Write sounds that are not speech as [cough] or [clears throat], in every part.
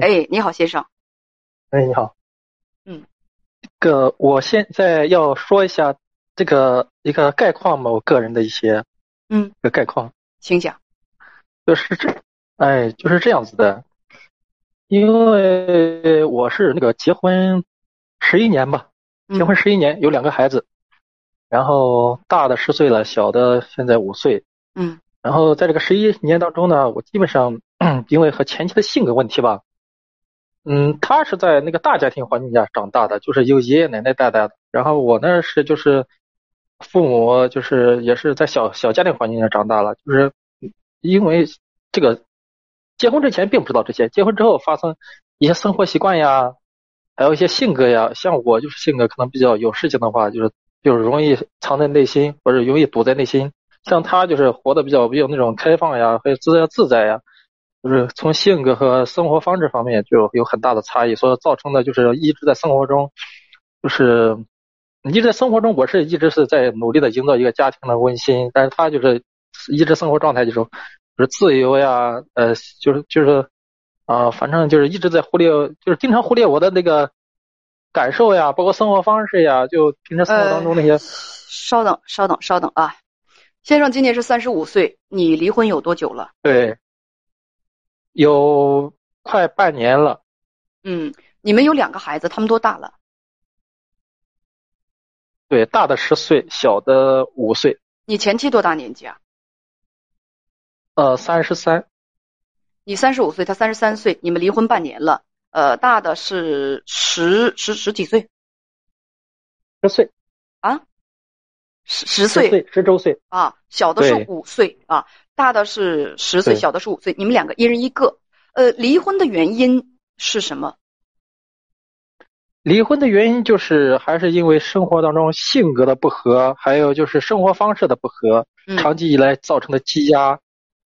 哎，你好，先生。哎，你好。嗯，这个我现在要说一下这个一个概况嘛，我个人的一些嗯，个概况，请讲。就是这，哎，就是这样子的。因为我是那个结婚十一年吧，嗯结婚十一年，有两个孩子，然后大的十岁了，小的现在五岁。嗯然后在这个十一年当中呢，我基本上 [clears throat] 因为和前妻的性格问题吧，嗯，他是在那个大家庭环境下长大的，就是由爷爷奶奶带大的。然后我呢是就是父母就是也是在小小家庭环境下长大了，就是因为这个结婚之前并不知道这些，结婚之后发生一些生活习惯呀，还有一些性格呀，像我就是性格可能比较有事情的话，就是就是容易藏在内心，或者容易堵在内心。像他就是活得比较比较那种开放呀，还有自在自在呀，就是从性格和生活方式方面就有很大的差异，所以造成的就是一直在生活中，就是一直在生活中，我是一直是在努力的营造一个家庭的温馨，但是他就是一直生活状态就是就是自由呀，呃，就是就是啊、反正就是一直在忽略，就是经常忽略我的那个感受呀，包括生活方式呀，就平时生活当中那些。稍等，稍等，稍等啊，先生今年是三十五岁，你离婚有多久了？对，有快半年了。嗯，你们有两个孩子，他们多大了？对，大的十岁，小的五岁，你前妻多大年纪啊？呃，三十三，你三十五岁，他三十三岁，你们离婚半年了。呃，大的是十十十几岁十岁，啊，十十十岁岁，十周岁。啊，小的是对五岁啊，大的是十岁，小的是五岁，你们两个一人一个。呃，离婚的原因是什么？离婚的原因就是还是因为生活当中性格的不合，还有就是生活方式的不合，嗯长期以来造成的积压，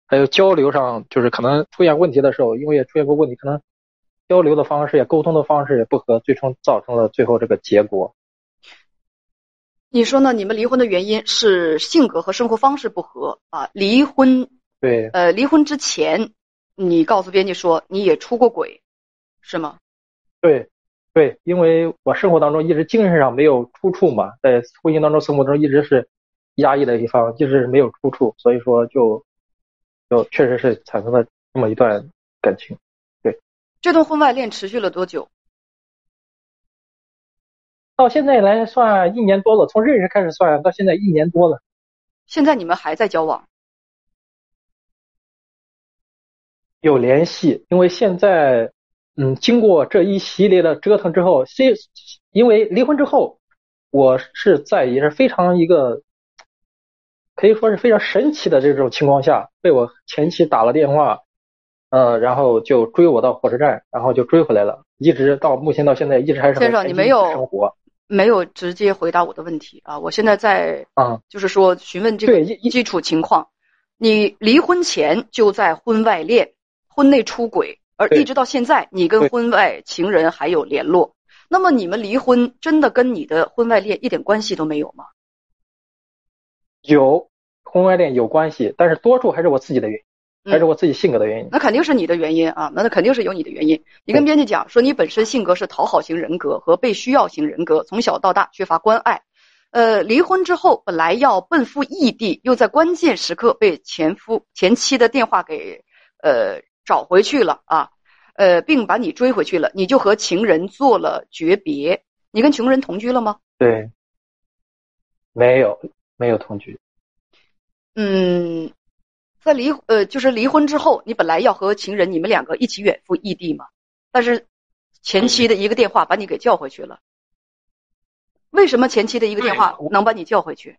还有交流上就是可能出现问题的时候，因为也出现过问题，可能交流的方式也沟通的方式也不合，最终造成了最后这个结果。你说呢？你们离婚的原因是性格和生活方式不合啊？离婚对，呃，离婚之前，你告诉编辑说你也出过轨，是吗？对，对，因为我生活当中一直精神上没有出处嘛，在婚姻当中、生活中一直是压抑的一方，一直没有出处，所以说就就确实是产生了这么一段感情。对这段婚外恋持续了多久？到现在来算一年多了，从认识开始算到现在一年多了。现在你们还在交往？有联系，因为现在，嗯，经过这一系列的折腾之后，虽因为离婚之后，我是在也是非常一个，可以说是非常神奇的这种情况下，被我前妻打了电话，呃，然后就追我到火车站，然后就追回来了，一直到目前到现在，一直还是和先生你没有生活没有直接回答我的问题啊！我现在在啊，就是说询问这个基础情况。你离婚前就在婚外恋、婚内出轨，而一直到现在，你跟婚外情人还有联络。那么你们离婚真的跟你的婚外恋一点关系都没有吗？有婚外恋有关系，但是多数还是我自己的原因，还是嗯我自己性格的原因。那肯定是你的原因啊，那那肯定是有你的原因。你跟编辑讲说，你本身性格是讨好型人格和被需要型人格，从小到大缺乏关爱。呃，离婚之后本来要奔赴异地，又在关键时刻被前夫前妻的电话给呃找回去了啊，呃，并把你追回去了，你就和情人做了诀别。你跟情人同居了吗？对，没有没有同居。嗯，在离呃就是离婚之后，你本来要和情人你们两个一起远赴异地嘛，但是前妻的一个电话把你给叫回去了。为什么前妻的一个电话能把你叫回去？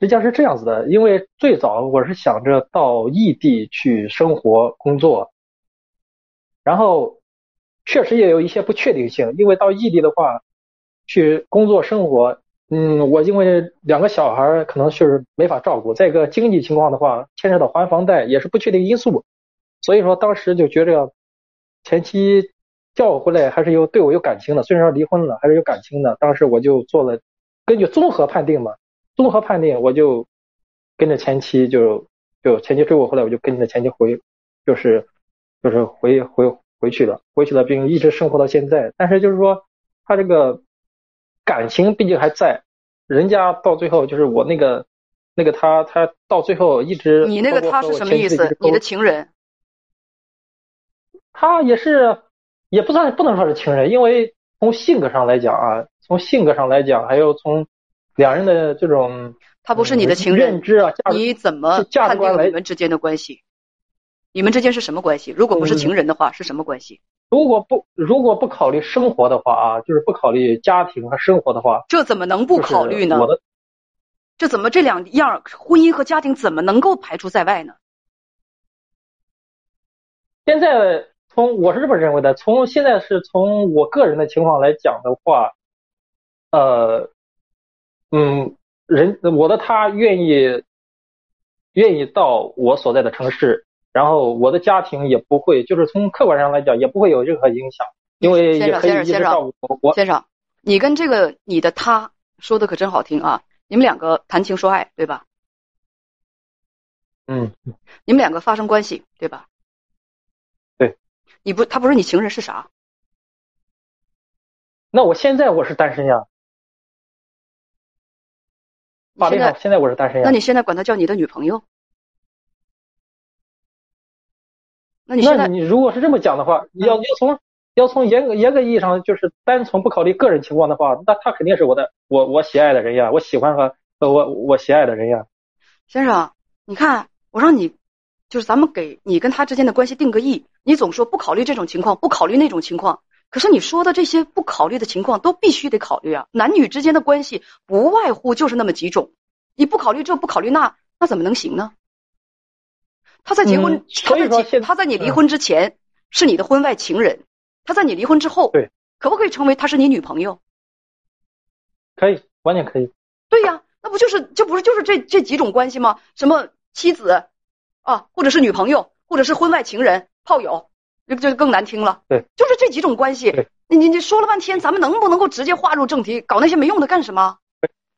实际上是这样子的，因为最早我是想着到异地去生活工作，然后确实也有一些不确定性，因为到异地的话，去工作生活，嗯，我因为两个小孩可能是没法照顾，再一个经济情况的话，牵扯到还房贷也是不确定因素，所以说当时就觉着前妻叫我回来还是有对我有感情的，虽然说离婚了还是有感情的，当时我就做了根据综合判定嘛。综合判定，我就跟着前妻就就前妻追我回来，我就跟着前妻回，就是就是回回回去了，回去了，并一直生活到现在。但是就是说，他这个感情毕竟还在，人家到最后就是我那个那个他他到最后一直你那个他是什么意思？你的情人？他也是，也不算不能说是情人，因为从性格上来讲啊，从性格上来讲，还有从两人的这种。他不是你的情人，认知啊，你怎么判定你们之间的关系？你们之间是什么关系？如果不是情人的话，是什么关系？如果不如果不考虑生活的话啊，就是不考虑家庭和生活的话，这怎么能不考虑呢？我的，这怎么这两样婚姻和家庭怎么能够排除在外呢？现在从我是这么认为的，从现在是从我个人的情况来讲的话，呃，嗯。人，我的他愿意愿意到我所在的城市，然后我的家庭也不会，就是从客观上来讲也不会有任何影响，因为也可以一直照顾我。先生，你跟这个你的他说的可真好听啊！你们两个谈情说爱，对吧？嗯。你们两个发生关系，对吧？对。你不，他不是你情人是啥？那我现在我是单身呀。现在现在我是单身呀。那你现在管他叫你的女朋友？那你现在你如果是这么讲的话，要要从要从严格严格意义上，就是单从不考虑个人情况的话，那他肯定是我的我我喜爱的人呀，我喜欢和呃我我喜爱的人呀。先生，你看我让你就是咱们给你跟他之间的关系定个义，你总说不考虑这种情况，不考虑那种情况。可是你说的这些不考虑的情况都必须得考虑啊！男女之间的关系不外乎就是那么几种，你不考虑这不考虑那，那怎么能行呢？他在结婚，他在结他在你离婚之前是你的婚外情人，他在你离婚之后，对，可不可以成为他是你女朋友？可以，完全可以。对呀，那不就是这不是就是这这几种关系吗？什么妻子啊，或者是女朋友，或者是婚外情人、炮友。这就更难听了，对，就是这几种关系。你你你说了半天，咱们能不能够直接划入正题？搞那些没用的干什么？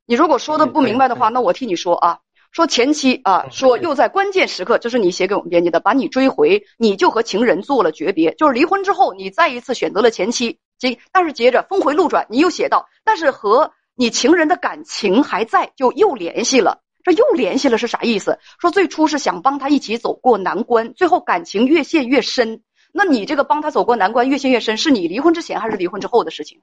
你如果说的不明白的话，那我替你说啊。说前妻啊，说又在关键时刻，就是你写给我们编辑的，把你追回，你就和情人做了诀别，就是离婚之后，你再一次选择了前妻。接，但是接着峰回路转，你又写到，但是和你情人的感情还在，就又联系了。这又联系了是啥意思？说最初是想帮他一起走过难关，最后感情越陷越深。那你这个帮他走过难关越陷越深，是你离婚之前还是离婚之后的事情？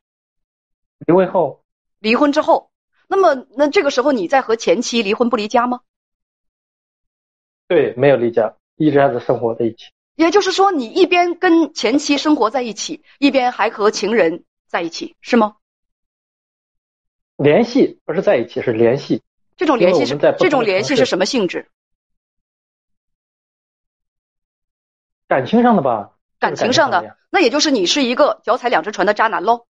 离婚后。离婚之后，那么那这个时候你在和前妻离婚不离家吗？对，没有离家，一直还是生活在一起。也就是说，你一边跟前妻生活在一起，一边还和情人在一起，是吗？联系不是在一起，是联系。这种联系是这种联系是什么性质？感情上的吧。感情上的，那也就是你是一个脚踩两只船的渣男喽。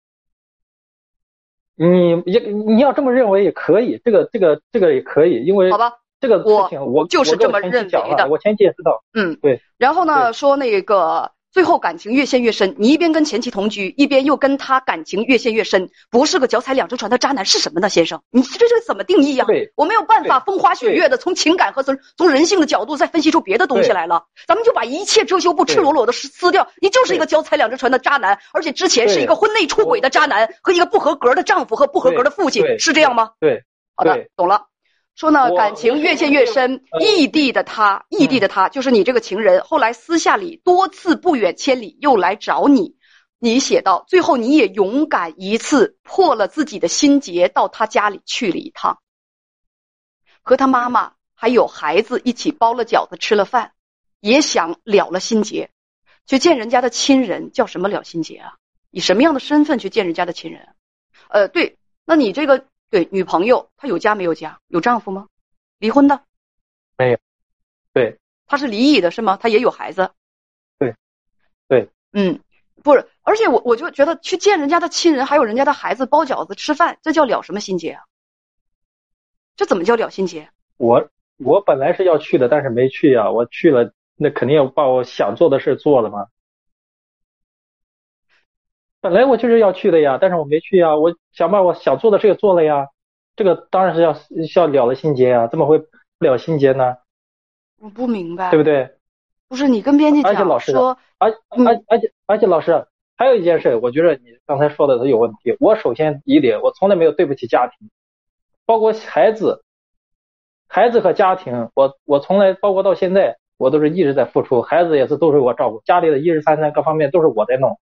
你也你要这么认为也可以，这个这个这个也可以，因为好吧，这个事情我就是这么认为的。我前期也知道，嗯，对。然后呢，说那个。最后感情越陷越深，你一边跟前妻同居，一边又跟他感情越陷越深，不是个脚踩两只船的渣男是什么呢，先生？你这这怎么定义呀？我没有办法风花雪月的从情感和从从人性的角度再分析出别的东西来了。咱们就把一切遮羞布赤裸裸的撕掉，你就是一个脚踩两只船的渣男，而且之前是一个婚内出轨的渣男和一个不合格的丈夫和不合格的父亲，是这样吗？对，好的，懂了。说呢，感情越陷越深，异地的他，异地的他就是你这个情人。后来私下里多次不远千里又来找你，你写到最后你也勇敢一次破了自己的心结，到他家里去了一趟，和他妈妈还有孩子一起包了饺子吃了饭，也想了了心结，去见人家的亲人，叫什么了心结啊？以什么样的身份去见人家的亲人？呃，对，那你这个。对，女朋友她有家没有家？有丈夫吗？离婚的？没有。对。她是离异的，是吗？她也有孩子。对。对。嗯，不是，而且我我就觉得去见人家的亲人，还有人家的孩子，包饺子吃饭，这叫了什么心结啊？这怎么叫了心结？我我本来是要去的，但是没去呀。我去了，那肯定要把我想做的事做了嘛。本来我就是要去的呀，但是我没去呀。我想把我想做的事也做了呀，这个当然是要要了了心结呀，怎么会不了心结呢？我不明白，对不对？不是你跟编辑讲而且老师说，而而而且而且老师还有一件事，我觉得你刚才说的都有问题。我首先第一点，我从来没有对不起家庭，包括孩子，孩子和家庭，我我从来包括到现在，我都是一直在付出，孩子也是都是我照顾，家里的一日三餐各方面都是我在弄，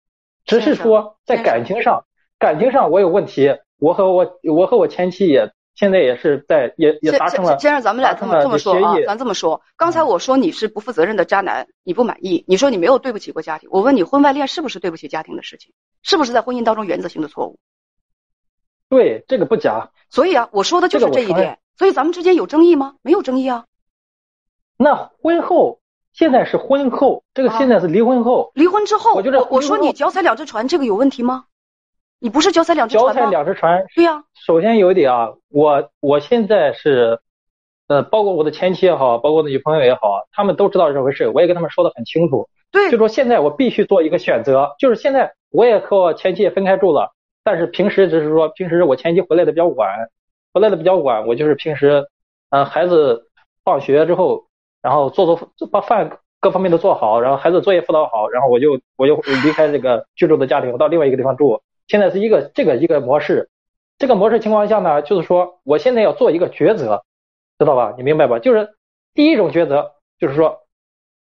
只是说在感情上，感情上我有问题，我和我我和我前妻也现在也是在也也达成了，先生咱们俩这么这么说啊，咱这么说，刚才我说你是不负责任的渣男，你不满意，你说你没有对不起过家庭，我问你婚外恋是不是对不起家庭的事情，是不是在婚姻当中原则性的错误？对，这个不假。所以啊，我说的就是这一点。所以咱们之间有争议吗？没有争议啊。那婚后现在是婚后，这个现在是离婚后。离婚之后，我觉得我说你脚踩两只船，这个有问题吗？你不是脚踩两只船吗？脚踩两只船。对呀。首先有一点啊，我我现在是，呃，包括我的前妻也好，包括我的女朋友也好，他们都知道这回事，我也跟他们说的很清楚。对。就说现在我必须做一个选择，就是现在我也和我前妻也分开住了，但是平时只是说平时我前妻回来的比较晚。回来的比较晚，我就是平时，嗯，孩子放学之后，然后做做把饭各方面都做好，然后孩子作业辅导好，然后我就我就离开这个居住的家庭，我到另外一个地方住。现在是一个这个一个模式，这个模式情况下呢，就是说我现在要做一个抉择，知道吧？你明白吧？就是第一种抉择，就是说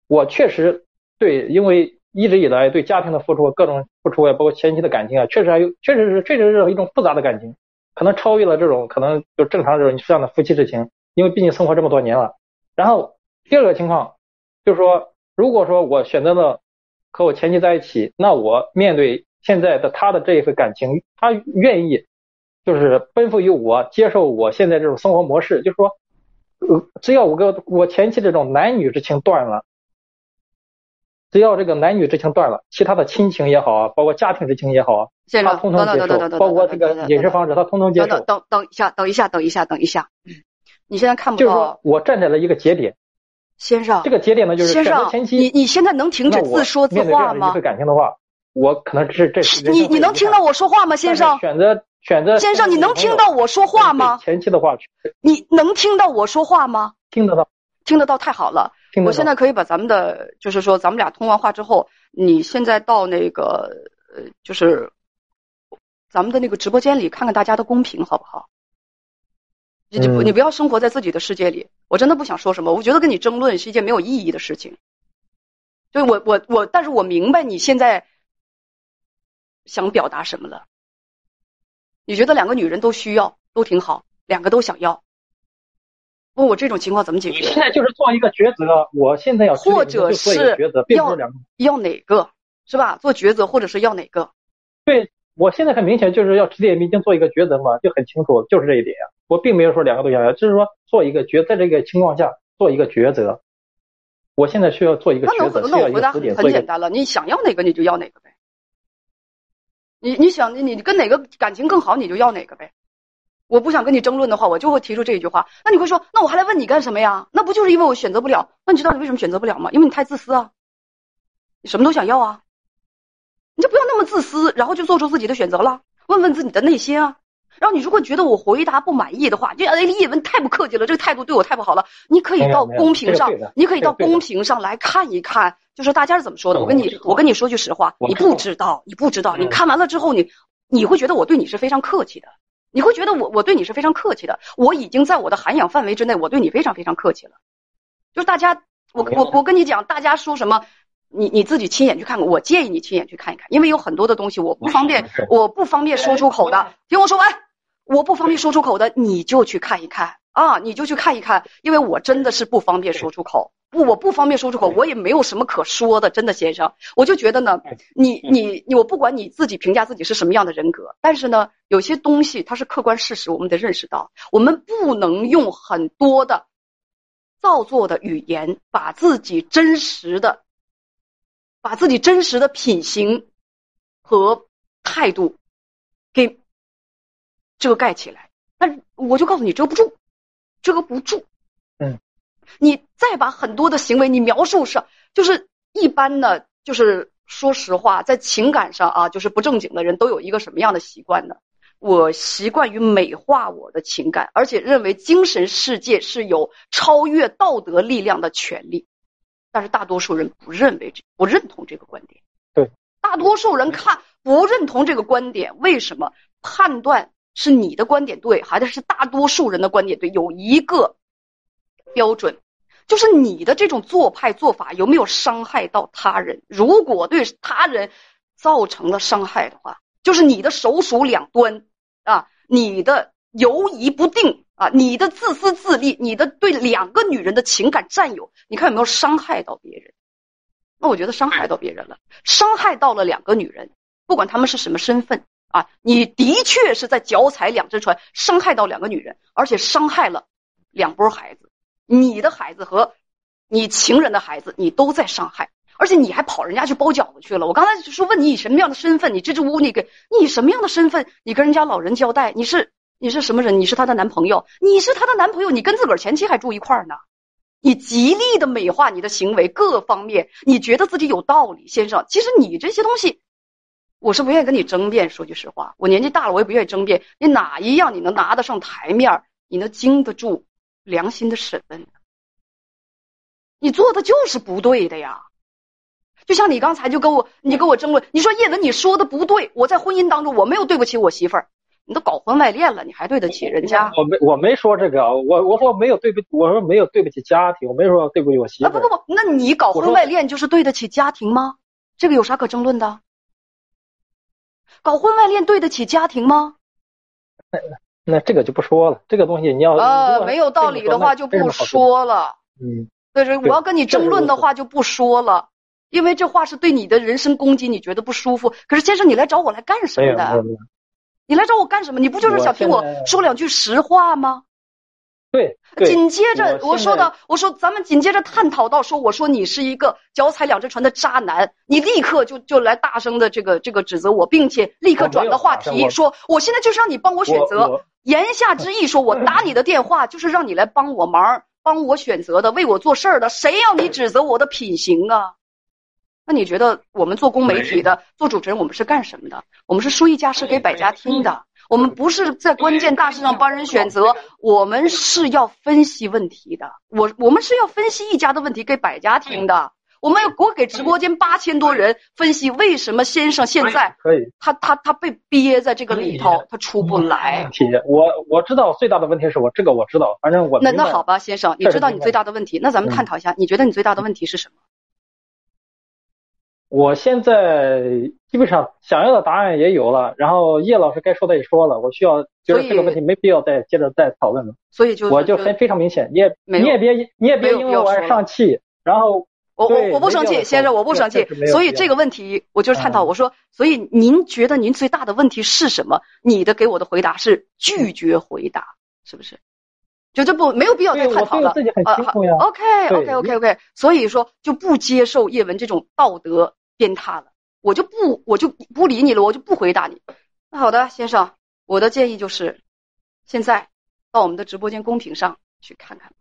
我确实对，因为一直以来对家庭的付出，各种付出啊，包括前期的感情啊，确实还有，确实是确实是一种复杂的感情。可能超越了这种可能就正常这种这样的夫妻之情，因为毕竟生活这么多年了。然后第二个情况就是说，如果说我选择了和我前妻在一起，那我面对现在的他的这一份感情，他愿意就是奔赴于我，接受我现在这种生活模式，就是说，呃，只要我跟我前妻这种男女之情断了。只要这个男女之情断了，其他的亲情也好啊，包括家庭之情也好啊，他通通接受，包括这个饮食方式，他通通接受。等等等一下，等一下，等一下，等一下，你现在看不到。就是说我站在了一个节点，先生。这个节点呢，就是先生，你你现在能停止自说自话吗？面对感情的话，我可能是这。你你能听到我说话吗，先生？选择选择。先生，你能听到我说话吗？前期的话。你能听到我说话吗？听得到。听得到，太好了。我现在可以把咱们的，就是说咱们俩通完话之后，你现在到那个呃，就是咱们的那个直播间里看看大家的公屏，好不好？你你你不要生活在自己的世界里，我真的不想说什么。我觉得跟你争论是一件没有意义的事情。就我我我，但是我明白你现在想表达什么了。你觉得两个女人都需要，都挺好，两个都想要。问我这种情况怎么解决？现在就是做一个抉择，我现在要或者是要要哪个，是吧？做抉择，或者是要哪个？对，我现在很明显就是要直接明经做一个抉择嘛，就很清楚，就是这一点。我并没有说两个都想要，就是说做一个抉，在这个情况下做一个抉择。我现在需要做一个抉择，需要一个很很简单了，你想要哪个你就要哪个呗。你你想你你跟哪个感情更好你就要哪个呗。我不想跟你争论的话，我就会提出这一句话。那你会说，那我还来问你干什么呀？那不就是因为我选择不了？那你知道你为什么选择不了吗？因为你太自私啊！你什么都想要啊！你就不要那么自私，然后就做出自己的选择了。问问自己的内心啊。然后你如果觉得我回答不满意的话，就哎，叶文太不客气了，这个态度对我太不好了。你可以到公屏上，你可以到公屏上来看一看，就是大家是怎么说的。我跟你，我跟你说句实话，你不知道，你不知道。你看完了之后，你你会觉得我对你是非常客气的。你会觉得我我对你是非常客气的，我已经在我的涵养范围之内，我对你非常非常客气了。就是大家，我我我跟你讲，大家说什么，你你自己亲眼去看看。我建议你亲眼去看一看，因为有很多的东西我不方便，我不方便说出口的。听我说完，我不方便说出口的，你就去看一看啊，你就去看一看，因为我真的是不方便说出口。不，我不方便说出口，我也没有什么可说的，真的，先生，我就觉得呢，你你你，我不管你自己评价自己是什么样的人格，但是呢，有些东西它是客观事实，我们得认识到，我们不能用很多的造作的语言，把自己真实的，把自己真实的品行和态度给遮盖起来。那我就告诉你，遮不住，遮不住。嗯。你再把很多的行为你描述上，就是一般的，就是说实话，在情感上啊，就是不正经的人都有一个什么样的习惯呢？我习惯于美化我的情感，而且认为精神世界是有超越道德力量的权利。但是大多数人不认为这不认同这个观点。对，大多数人看不认同这个观点，为什么判断是你的观点对，还是是大多数人的观点对？有一个标准，就是你的这种做派做法有没有伤害到他人？如果对他人造成了伤害的话，就是你的手鼠两端啊，你的犹疑不定。啊，你的自私自利，你的对两个女人的情感占有，你看有没有伤害到别人？那我觉得伤害到别人了，伤害到了两个女人，不管她们是什么身份啊，你的确是在脚踩两只船，伤害到两个女人，而且伤害了两波孩子，你的孩子和你情人的孩子，你都在伤害，而且你还跑人家去包饺子去了。我刚才就是问你以什么样的身份，你支支吾吾，你给你以什么样的身份，你跟人家老人交代，你是？你是什么人？你是她的男朋友，你是她的男朋友，你跟自个儿前妻还住一块儿呢？你极力的美化你的行为，各方面你觉得自己有道理，先生。其实你这些东西，我是不愿意跟你争辩。说句实话，我年纪大了，我也不愿意争辩。你哪一样你能拿得上台面？你能经得住良心的审问？你做的就是不对的呀！就像你刚才就跟我，你跟我争论，你说叶文你说的不对，我在婚姻当中我没有对不起我媳妇儿。你都搞婚外恋了，你还对得起人家？我没我没说这个，我我说没有对不，我说没有对不起家庭，我没说对不起我媳妇。啊不不不，那你搞婚外恋就是对得起家庭吗？这个有啥可争论的？搞婚外恋对得起家庭吗？那那这个就不说了，这个东西你要呃没有道理的话就不说了。嗯，对对，我要跟你争论的话就不说了，因为这话是对你的人身攻击，你觉得不舒服。可是先生，你来找我来干什么的？你来找我干什么？你不就是想听我说两句实话吗？对。紧接着我说的，我说咱们紧接着探讨到说，我说你是一个脚踩两只船的渣男，你立刻就就来大声的这个这个指责我，并且立刻转了话题，说我现在就是让你帮我选择。言下之意说，我打你的电话就是让你来帮我忙，帮我选择的，为我做事儿的。谁要你指责我的品行啊？那你觉得我们做公媒体的、做主持人，我们是干什么的？我们是说一家是给百家听的。我们不是在关键大事上帮人选择，我们是要分析问题的。我我们是要分析一家的问题给百家听的。我们要我给直播间八千多人分析为什么先生现在可以，他他他被憋在这个里头，他出不来。问题我我知道最大的问题是我这个我知道，反正我那那好吧，先生，你知道你最大的问题，那咱们探讨一下，你觉得你最大的问题是什么？我现在基本上想要的答案也有了，然后叶老师该说的也说了，我需要觉得这个问题没必要再接着再讨论了。所以就我就非非常明显，你也你也别你也别因为我上气，然后我我我不生气，先生我不生气。所以这个问题我就是探讨，我说，所以您觉得您最大的问题是什么？你的给我的回答是拒绝回答，是不是？就这不没有必要再探讨了。啊，OK OK OK OK，所以说就不接受叶文这种道德。变塌了，我就不，我就不理你了，我就不回答你。那好的，先生，我的建议就是，现在到我们的直播间公屏上去看看。